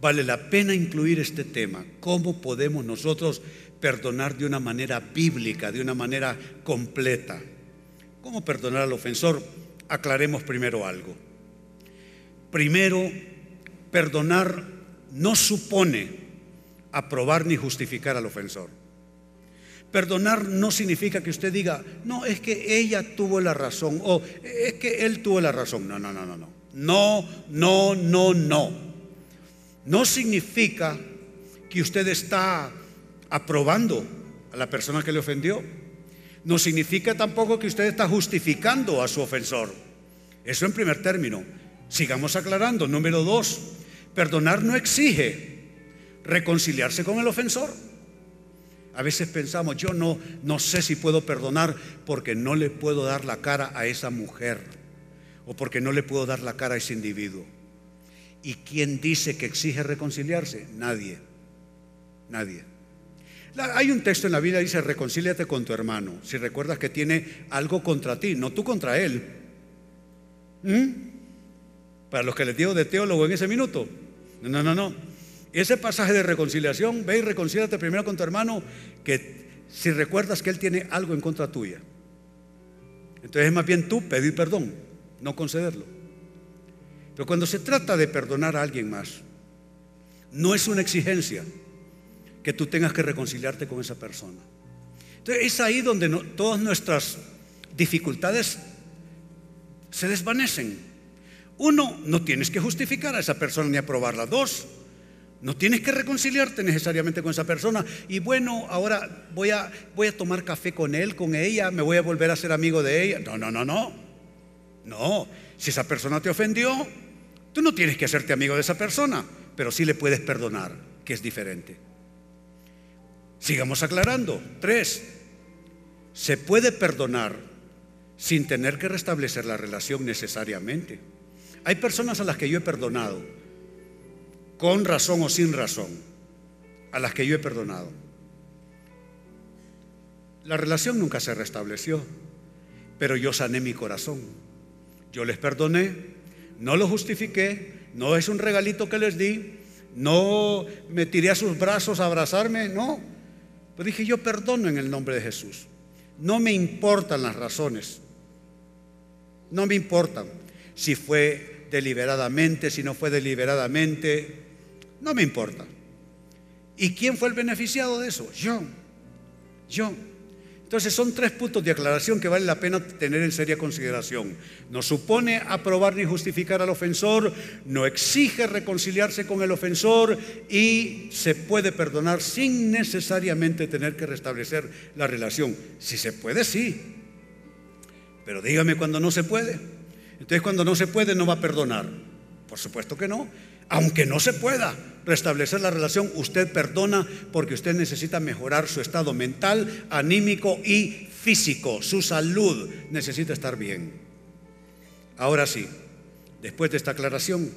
Vale la pena incluir este tema. ¿Cómo podemos nosotros perdonar de una manera bíblica, de una manera completa? ¿Cómo perdonar al ofensor? Aclaremos primero algo. Primero, perdonar no supone aprobar ni justificar al ofensor. Perdonar no significa que usted diga, no, es que ella tuvo la razón o es que él tuvo la razón. No, no, no, no, no. No, no, no, no. No significa que usted está aprobando a la persona que le ofendió. No significa tampoco que usted está justificando a su ofensor. Eso en primer término. Sigamos aclarando. Número dos, Perdonar no exige reconciliarse con el ofensor. A veces pensamos, yo no, no sé si puedo perdonar porque no le puedo dar la cara a esa mujer o porque no le puedo dar la cara a ese individuo. ¿Y quién dice que exige reconciliarse? Nadie. Nadie. Hay un texto en la Biblia que dice, reconcíliate con tu hermano, si recuerdas que tiene algo contra ti, no tú contra él. ¿Mm? Para los que les digo de teólogo en ese minuto, no, no, no. Ese pasaje de reconciliación, ve y reconcíliate primero con tu hermano, que si recuerdas que él tiene algo en contra tuya. Entonces es más bien tú pedir perdón, no concederlo. Pero cuando se trata de perdonar a alguien más, no es una exigencia que tú tengas que reconciliarte con esa persona. Entonces es ahí donde todas nuestras dificultades se desvanecen. Uno, no tienes que justificar a esa persona ni aprobarla. Dos, no tienes que reconciliarte necesariamente con esa persona. Y bueno, ahora voy a, voy a tomar café con él, con ella, me voy a volver a ser amigo de ella. No, no, no, no. No, Si esa persona te ofendió, tú no tienes que hacerte amigo de esa persona, pero sí le puedes perdonar, que es diferente. Sigamos aclarando. Tres, se puede perdonar sin tener que restablecer la relación necesariamente. Hay personas a las que yo he perdonado, con razón o sin razón, a las que yo he perdonado. La relación nunca se restableció, pero yo sané mi corazón. Yo les perdoné, no lo justifiqué, no es un regalito que les di, no me tiré a sus brazos a abrazarme, no. Pero dije, yo perdono en el nombre de Jesús. No me importan las razones. No me importan si fue deliberadamente, si no fue deliberadamente. No me importa. ¿Y quién fue el beneficiado de eso? Yo. Yo. Entonces son tres puntos de aclaración que vale la pena tener en seria consideración. No supone aprobar ni justificar al ofensor, no exige reconciliarse con el ofensor y se puede perdonar sin necesariamente tener que restablecer la relación. Si se puede, sí. Pero dígame cuando no se puede. Entonces cuando no se puede no va a perdonar. Por supuesto que no. Aunque no se pueda restablecer la relación, usted perdona porque usted necesita mejorar su estado mental, anímico y físico. Su salud necesita estar bien. Ahora sí, después de esta aclaración,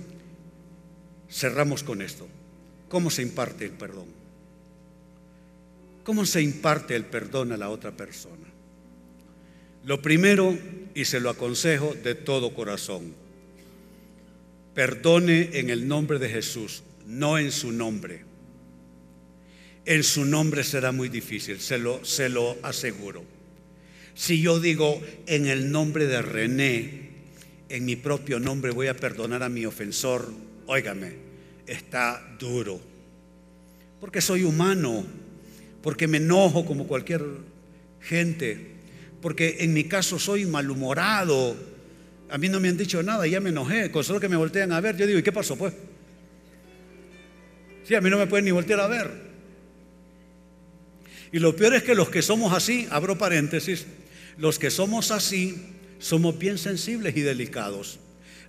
cerramos con esto. ¿Cómo se imparte el perdón? ¿Cómo se imparte el perdón a la otra persona? Lo primero, y se lo aconsejo de todo corazón, Perdone en el nombre de Jesús, no en su nombre. En su nombre será muy difícil, se lo, se lo aseguro. Si yo digo en el nombre de René, en mi propio nombre voy a perdonar a mi ofensor, óigame, está duro. Porque soy humano, porque me enojo como cualquier gente, porque en mi caso soy malhumorado, a mí no me han dicho nada, ya me enojé, con solo que me voltean a ver, yo digo, ¿y qué pasó pues? Sí, a mí no me pueden ni voltear a ver. Y lo peor es que los que somos así, abro paréntesis, los que somos así somos bien sensibles y delicados.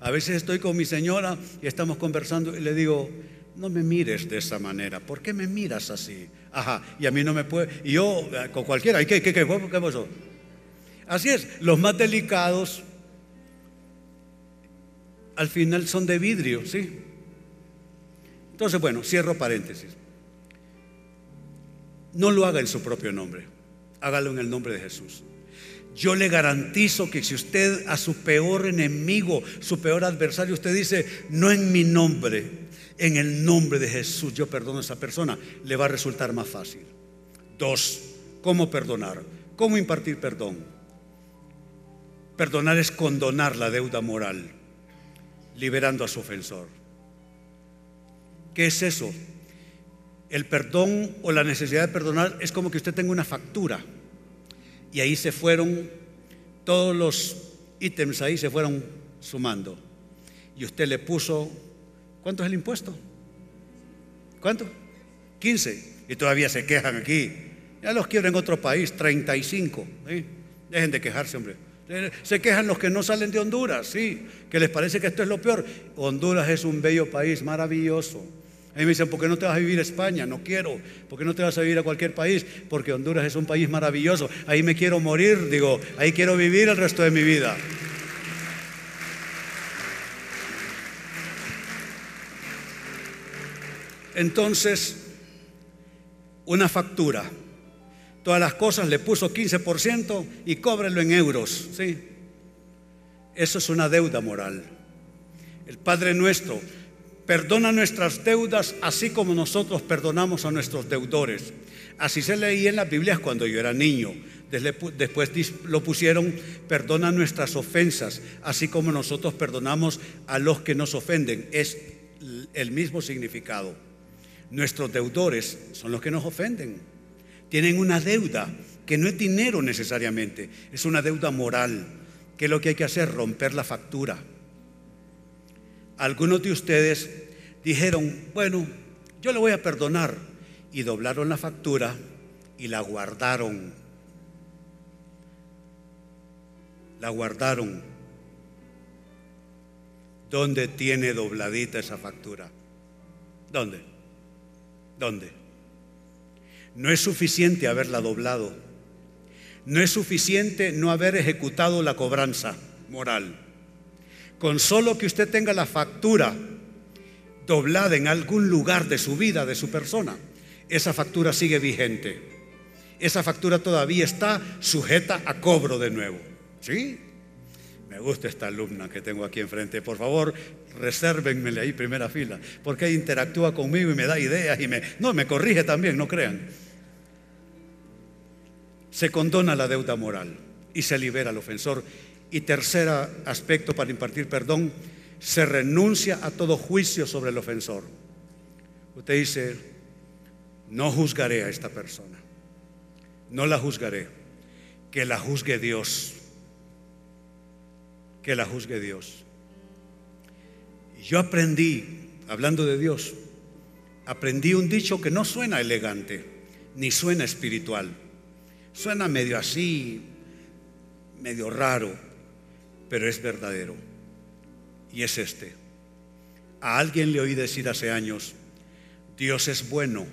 A veces estoy con mi señora y estamos conversando y le digo, no me mires de esa manera, ¿por qué me miras así? Ajá, y a mí no me puede, y yo eh, con cualquiera, ¿y qué, qué, qué, qué pasó? Así es, los más delicados al final son de vidrio, ¿sí? Entonces, bueno, cierro paréntesis. No lo haga en su propio nombre, hágalo en el nombre de Jesús. Yo le garantizo que si usted a su peor enemigo, su peor adversario, usted dice, no en mi nombre, en el nombre de Jesús, yo perdono a esa persona, le va a resultar más fácil. Dos, ¿cómo perdonar? ¿Cómo impartir perdón? Perdonar es condonar la deuda moral liberando a su ofensor. ¿Qué es eso? El perdón o la necesidad de perdonar es como que usted tenga una factura y ahí se fueron todos los ítems, ahí se fueron sumando. Y usted le puso, ¿cuánto es el impuesto? ¿Cuánto? 15. Y todavía se quejan aquí. Ya los quiero en otro país, 35. Dejen de quejarse, hombre. Se quejan los que no salen de Honduras, sí, que les parece que esto es lo peor. Honduras es un bello país, maravilloso. A mí me dicen, ¿por qué no te vas a vivir a España? No quiero. ¿Por qué no te vas a vivir a cualquier país? Porque Honduras es un país maravilloso. Ahí me quiero morir, digo, ahí quiero vivir el resto de mi vida. Entonces, una factura todas las cosas, le puso 15% y cóbrelo en euros. ¿sí? Eso es una deuda moral. El Padre nuestro perdona nuestras deudas así como nosotros perdonamos a nuestros deudores. Así se leía en las Biblias cuando yo era niño. Después lo pusieron, perdona nuestras ofensas, así como nosotros perdonamos a los que nos ofenden. Es el mismo significado. Nuestros deudores son los que nos ofenden tienen una deuda que no es dinero necesariamente, es una deuda moral. ¿Qué es lo que hay que hacer? Romper la factura. Algunos de ustedes dijeron, bueno, yo le voy a perdonar. Y doblaron la factura y la guardaron. La guardaron. ¿Dónde tiene dobladita esa factura? ¿Dónde? ¿Dónde? No es suficiente haberla doblado. No es suficiente no haber ejecutado la cobranza moral. Con solo que usted tenga la factura doblada en algún lugar de su vida, de su persona, esa factura sigue vigente. Esa factura todavía está sujeta a cobro de nuevo. ¿Sí? Me gusta esta alumna que tengo aquí enfrente. Por favor, resérvenmele ahí primera fila, porque interactúa conmigo y me da ideas y me no me corrige también, no crean. Se condona la deuda moral y se libera al ofensor. Y tercer aspecto para impartir perdón, se renuncia a todo juicio sobre el ofensor. Usted dice, no juzgaré a esta persona, no la juzgaré, que la juzgue Dios que la juzgue Dios. Yo aprendí, hablando de Dios, aprendí un dicho que no suena elegante, ni suena espiritual. Suena medio así, medio raro, pero es verdadero. Y es este. A alguien le oí decir hace años, Dios es bueno,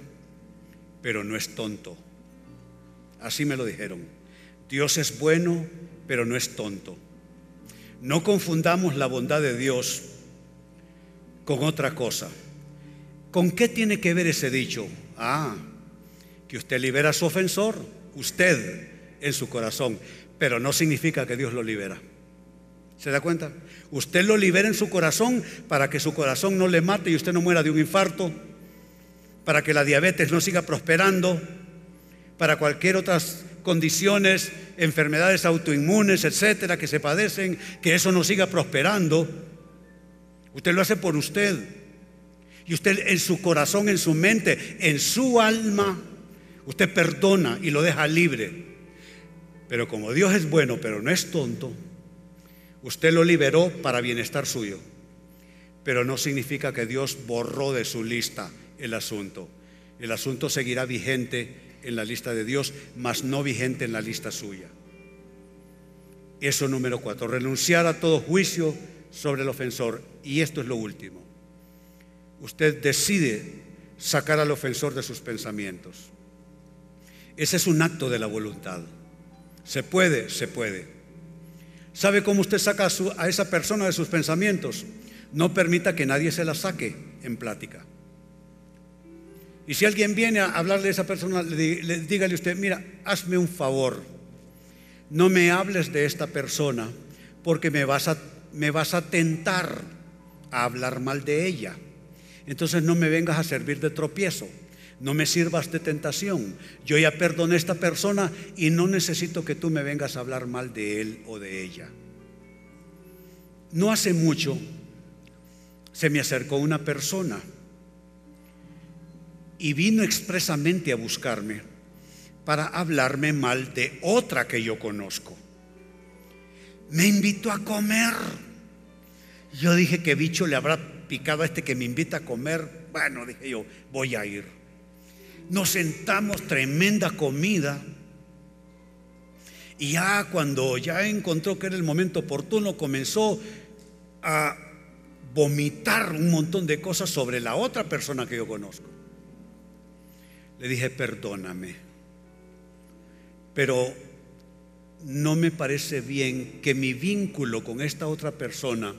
pero no es tonto. Así me lo dijeron. Dios es bueno, pero no es tonto. No confundamos la bondad de Dios con otra cosa. ¿Con qué tiene que ver ese dicho? Ah, que usted libera a su ofensor, usted en su corazón, pero no significa que Dios lo libera. ¿Se da cuenta? Usted lo libera en su corazón para que su corazón no le mate y usted no muera de un infarto, para que la diabetes no siga prosperando, para cualquier otra condiciones, enfermedades autoinmunes, etcétera, que se padecen, que eso no siga prosperando. Usted lo hace por usted. Y usted en su corazón, en su mente, en su alma, usted perdona y lo deja libre. Pero como Dios es bueno, pero no es tonto, usted lo liberó para bienestar suyo. Pero no significa que Dios borró de su lista el asunto. El asunto seguirá vigente en la lista de Dios, mas no vigente en la lista suya. Eso número cuatro, renunciar a todo juicio sobre el ofensor. Y esto es lo último. Usted decide sacar al ofensor de sus pensamientos. Ese es un acto de la voluntad. Se puede, se puede. ¿Sabe cómo usted saca a, esa persona de sus pensamientos? No permita que nadie se la saque en plática. Y si alguien viene a hablarle a esa persona, le, dígale usted, mira, hazme un favor, no me hables de esta persona porque me vas a, me vas a tentar a hablar mal de ella. Entonces no me vengas a servir de tropiezo, no me sirvas de tentación. Yo ya perdoné a esta persona y no necesito que tú me vengas a hablar mal de él o de ella. No hace mucho se me acercó una persona y vino expresamente a buscarme para hablarme mal de otra que yo conozco. Me invitó a comer. Yo dije que bicho le habrá picado a este que me invita a comer. Bueno, dije yo, voy a ir. Nos sentamos, tremenda comida. Y ya cuando ya encontró que era el momento oportuno, comenzó a vomitar un montón de cosas sobre la otra persona que yo conozco. Le dije, perdóname, pero no me parece bien que mi vínculo con esta otra persona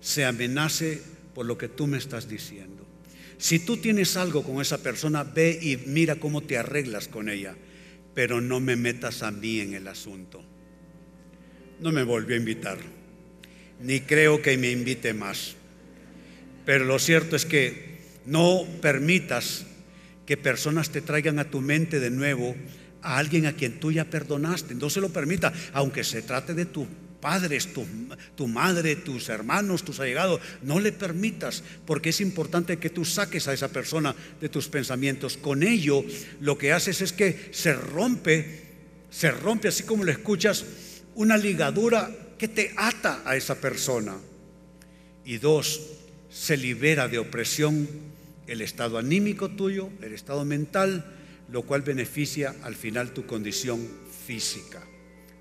se amenace por lo que tú me estás diciendo. Si tú tienes algo con esa persona, ve y mira cómo te arreglas con ella, pero no me metas a mí en el asunto. No me volvió a invitar, ni creo que me invite más. Pero lo cierto es que no permitas que personas te traigan a tu mente de nuevo a alguien a quien tú ya perdonaste. No se lo permita, aunque se trate de tus padres, tu, tu, madre, tus hermanos, tus allegados. No le permitas, porque es importante que tú saques a esa persona de tus pensamientos. Con ello, lo que haces es que se rompe, se rompe así como lo escuchas, una ligadura que te ata a esa persona. Y dos, se libera de opresión el estado anímico tuyo, el estado mental, lo cual beneficia al final tu condición física,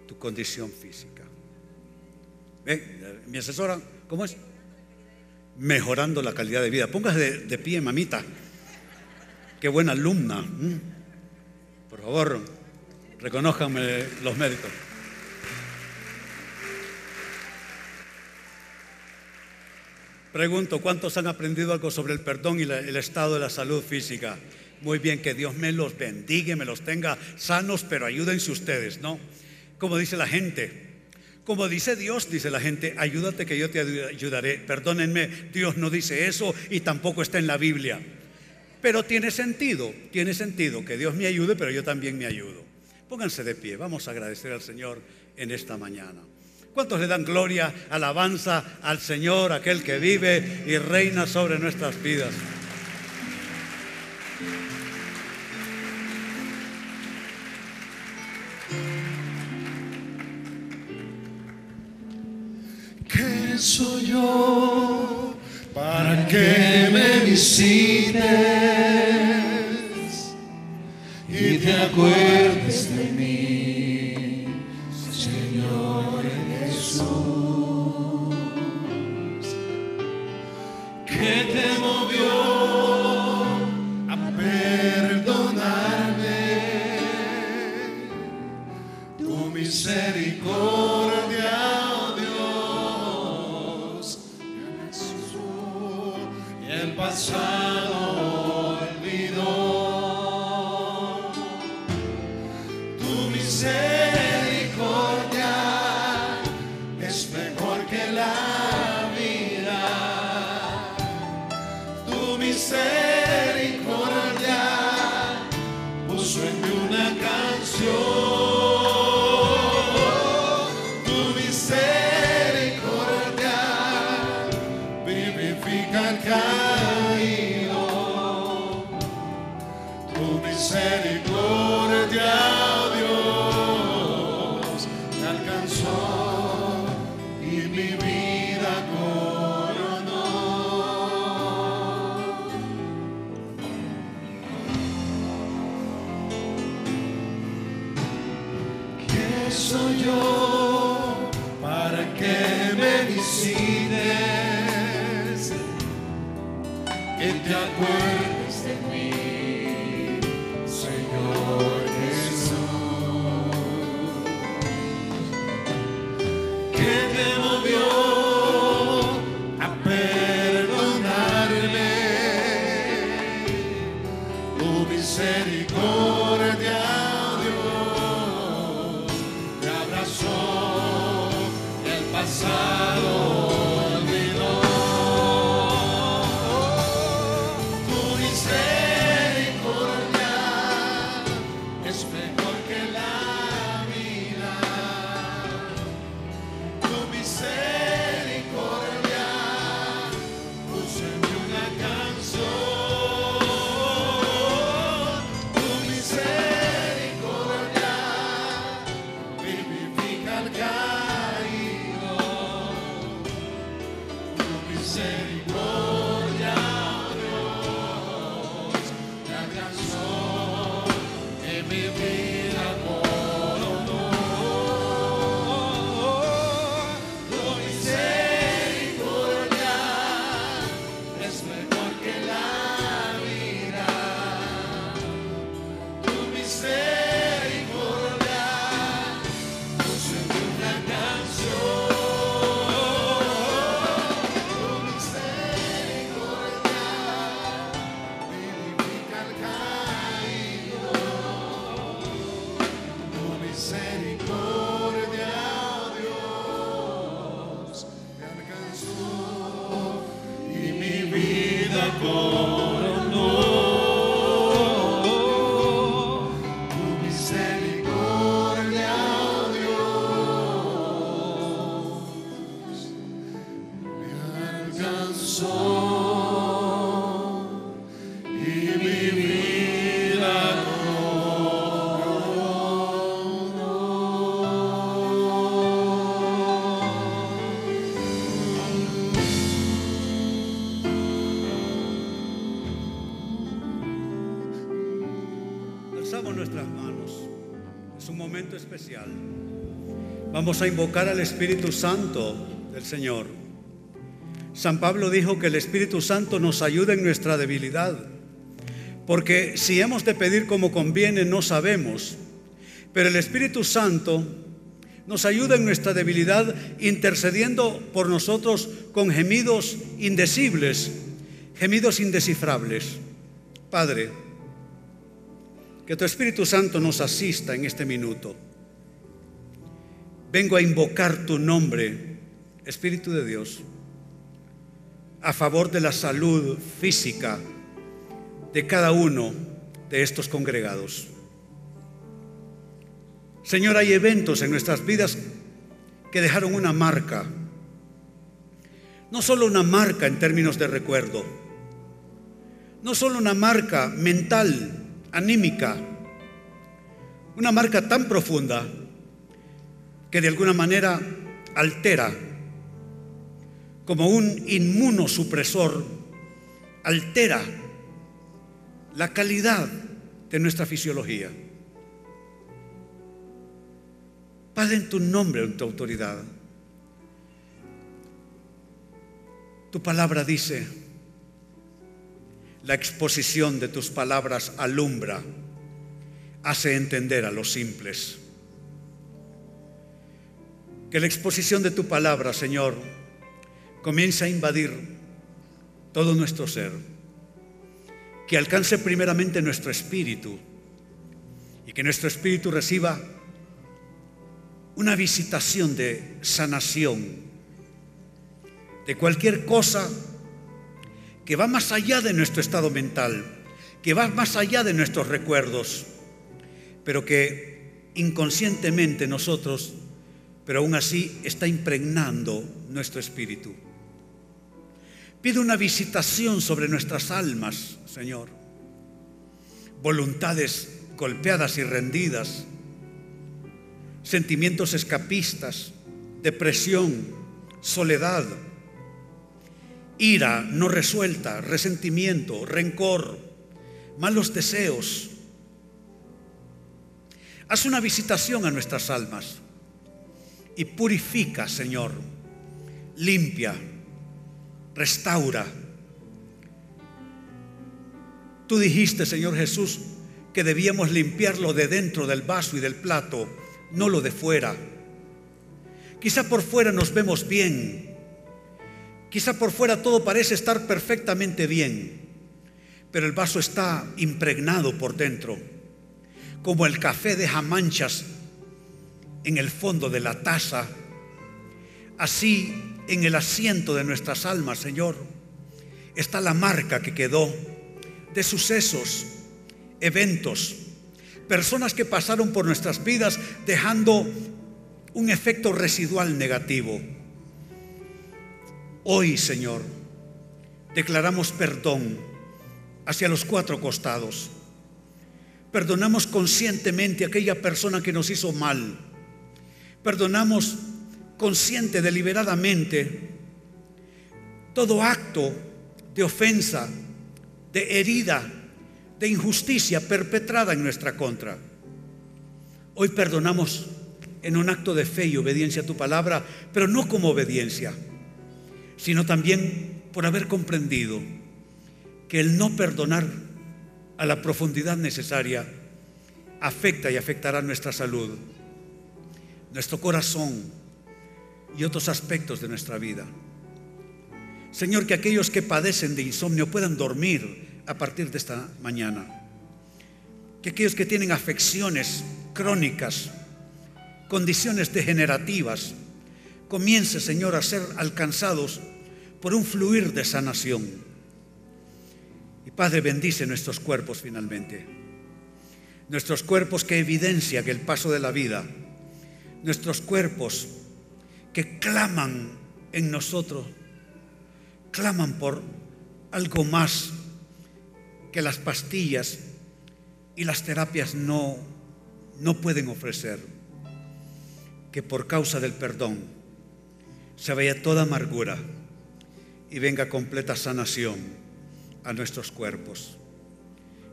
tu condición física. ¿Eh? Mi asesora, ¿cómo es? mejorando la calidad de vida. Póngase de, pie, mamita. Qué buena alumna. Por favor, reconozcanme los méritos. Pregunto, ¿cuántos han aprendido algo sobre el perdón y el estado de la salud física? Muy bien, que Dios me los bendiga, me los tenga sanos, pero ayúdense ustedes, ¿no? Como dice la gente, como dice Dios, dice la gente, ayúdate que yo te ayudaré. Perdónenme, Dios no dice eso y tampoco está en la Biblia. Pero tiene sentido, tiene sentido que Dios me ayude, pero yo también me ayudo. Pónganse de pie, vamos a agradecer al Señor en esta mañana. ¿Cuántos le dan gloria, alabanza al Señor, aquel que vive y reina sobre nuestras vidas? Soy yo para que me visites y te acuerdes visites? Que te acuerdes de mí. Vamos a invocar al Espíritu Santo del Señor. San Pablo dijo que el Espíritu Santo nos ayuda en nuestra debilidad, porque si hemos de pedir como conviene no sabemos, pero el Espíritu Santo nos ayuda en nuestra debilidad intercediendo por nosotros con gemidos indecibles, gemidos indescifrables. Padre, que tu Espíritu Santo nos asista en este minuto. Vengo a invocar tu nombre, Espíritu de Dios, a favor de la salud física de cada uno de estos congregados. Señor, hay eventos en nuestras vidas que dejaron una marca, no solo una marca en términos de recuerdo, no solo una marca mental, anímica, una marca tan profunda que de alguna manera altera, como un inmunosupresor, altera la calidad de nuestra fisiología. Padre, en tu nombre, en tu autoridad. Tu palabra dice, la exposición de tus palabras alumbra, hace entender a los simples. Que la exposición de tu palabra, Señor, comience a invadir todo nuestro ser. Que alcance primeramente nuestro espíritu y que nuestro espíritu reciba una visitación de sanación de cualquier cosa que va más allá de nuestro estado mental, que va más allá de nuestros recuerdos, pero que inconscientemente nosotros, pero aún así está impregnando nuestro espíritu. Pido una visitación sobre nuestras almas, Señor. Voluntades golpeadas y rendidas, sentimientos escapistas, depresión, soledad, ira no resuelta, resentimiento, rencor, malos deseos. Haz una visitación a nuestras almas y purifica, Señor, limpia, restaura. Tú dijiste, Señor Jesús, que debíamos limpiarlo de dentro del vaso y del plato no lo de fuera. Quizá por fuera nos vemos bien, quizá por fuera todo parece estar perfectamente bien, pero el vaso está impregnado por dentro, como el café deja manchas en el fondo de la taza, así en el asiento de nuestras almas, Señor, está la marca que quedó de sucesos, eventos, personas que pasaron por nuestras vidas dejando un efecto residual negativo. Hoy, Señor, declaramos perdón hacia los cuatro costados. Perdonamos conscientemente a aquella persona que nos hizo mal. Perdonamos consciente, deliberadamente, todo acto de ofensa, de herida, de injusticia perpetrada en nuestra contra. Hoy perdonamos en un acto de fe y obediencia a tu palabra, pero no como obediencia, sino también por haber comprendido que el no perdonar a la profundidad necesaria afecta y afectará nuestra salud, nuestro corazón y otros aspectos de nuestra vida. Señor, que aquellos que padecen de insomnio puedan dormir a partir de esta mañana. Que aquellos que tienen afecciones crónicas, condiciones degenerativas, comience, Señor, a ser alcanzados por un fluir de sanación. Y Padre, bendice nuestros cuerpos finalmente. Nuestros cuerpos que evidencian el paso de la vida. Nuestros cuerpos que claman en nosotros, claman por algo más que las pastillas y las terapias no, no pueden ofrecer. Que por causa del perdón se vaya toda amargura y venga completa sanación a nuestros cuerpos.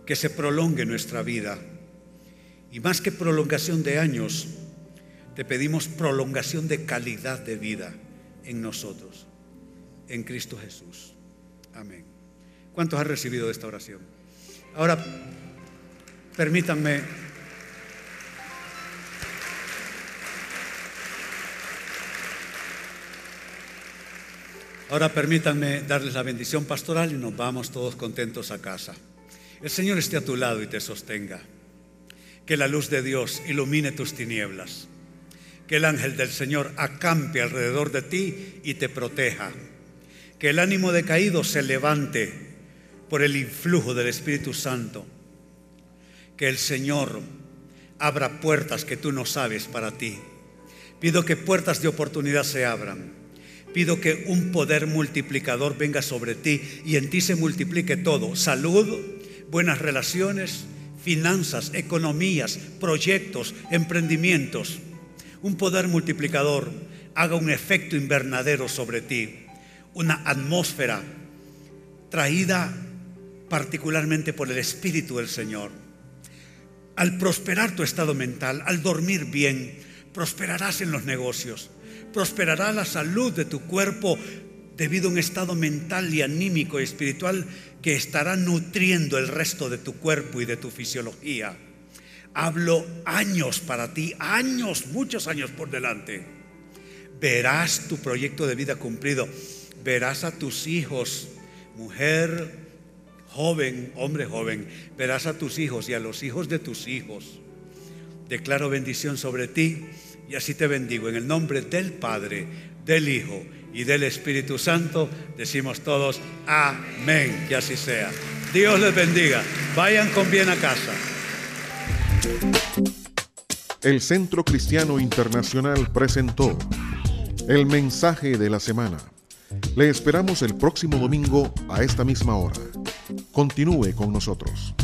Que se prolongue nuestra vida. Y más que prolongación de años, te pedimos prolongación de calidad de vida en nosotros. en Cristo Jesús. Amén. ¿Cuántos han recibido esta oración? Ahora, permítanme Ahora permítanme darles la bendición pastoral y nos vamos todos contentos a casa. El Señor esté a tu lado y te sostenga. Que la luz de Dios ilumine tus tinieblas. Que el ángel del Señor acampe alrededor de ti y te proteja. Que el ánimo decaído se levante por el influjo del Espíritu Santo. Que el Señor abra puertas que tú no sabes para ti. Pido que puertas de oportunidad se abran Pido que un poder multiplicador venga sobre ti y en ti se multiplique todo. Salud, buenas relaciones, finanzas, economías, proyectos, emprendimientos. Un poder multiplicador haga un efecto invernadero sobre ti. Una atmósfera traída particularmente por el Espíritu del Señor. Al prosperar tu estado mental, al dormir bien, prosperarás en los negocios prosperará la salud de tu cuerpo debido a un estado mental y anímico y espiritual que estará nutriendo el resto de tu cuerpo y de tu fisiología. Hablo años para ti, años, muchos años por delante. Verás tu proyecto de vida cumplido. Verás a tus hijos, mujer, joven, hombre joven. Verás a tus hijos y a los hijos de tus hijos. Declaro bendición sobre ti y así te bendigo. En el nombre del Padre, del Hijo y del Espíritu Santo, decimos todos, amén. Que así sea. Dios les bendiga. Vayan con bien a casa. El Centro Cristiano Internacional presentó el mensaje de la semana. Le esperamos el próximo domingo a esta misma hora. Continúe con nosotros.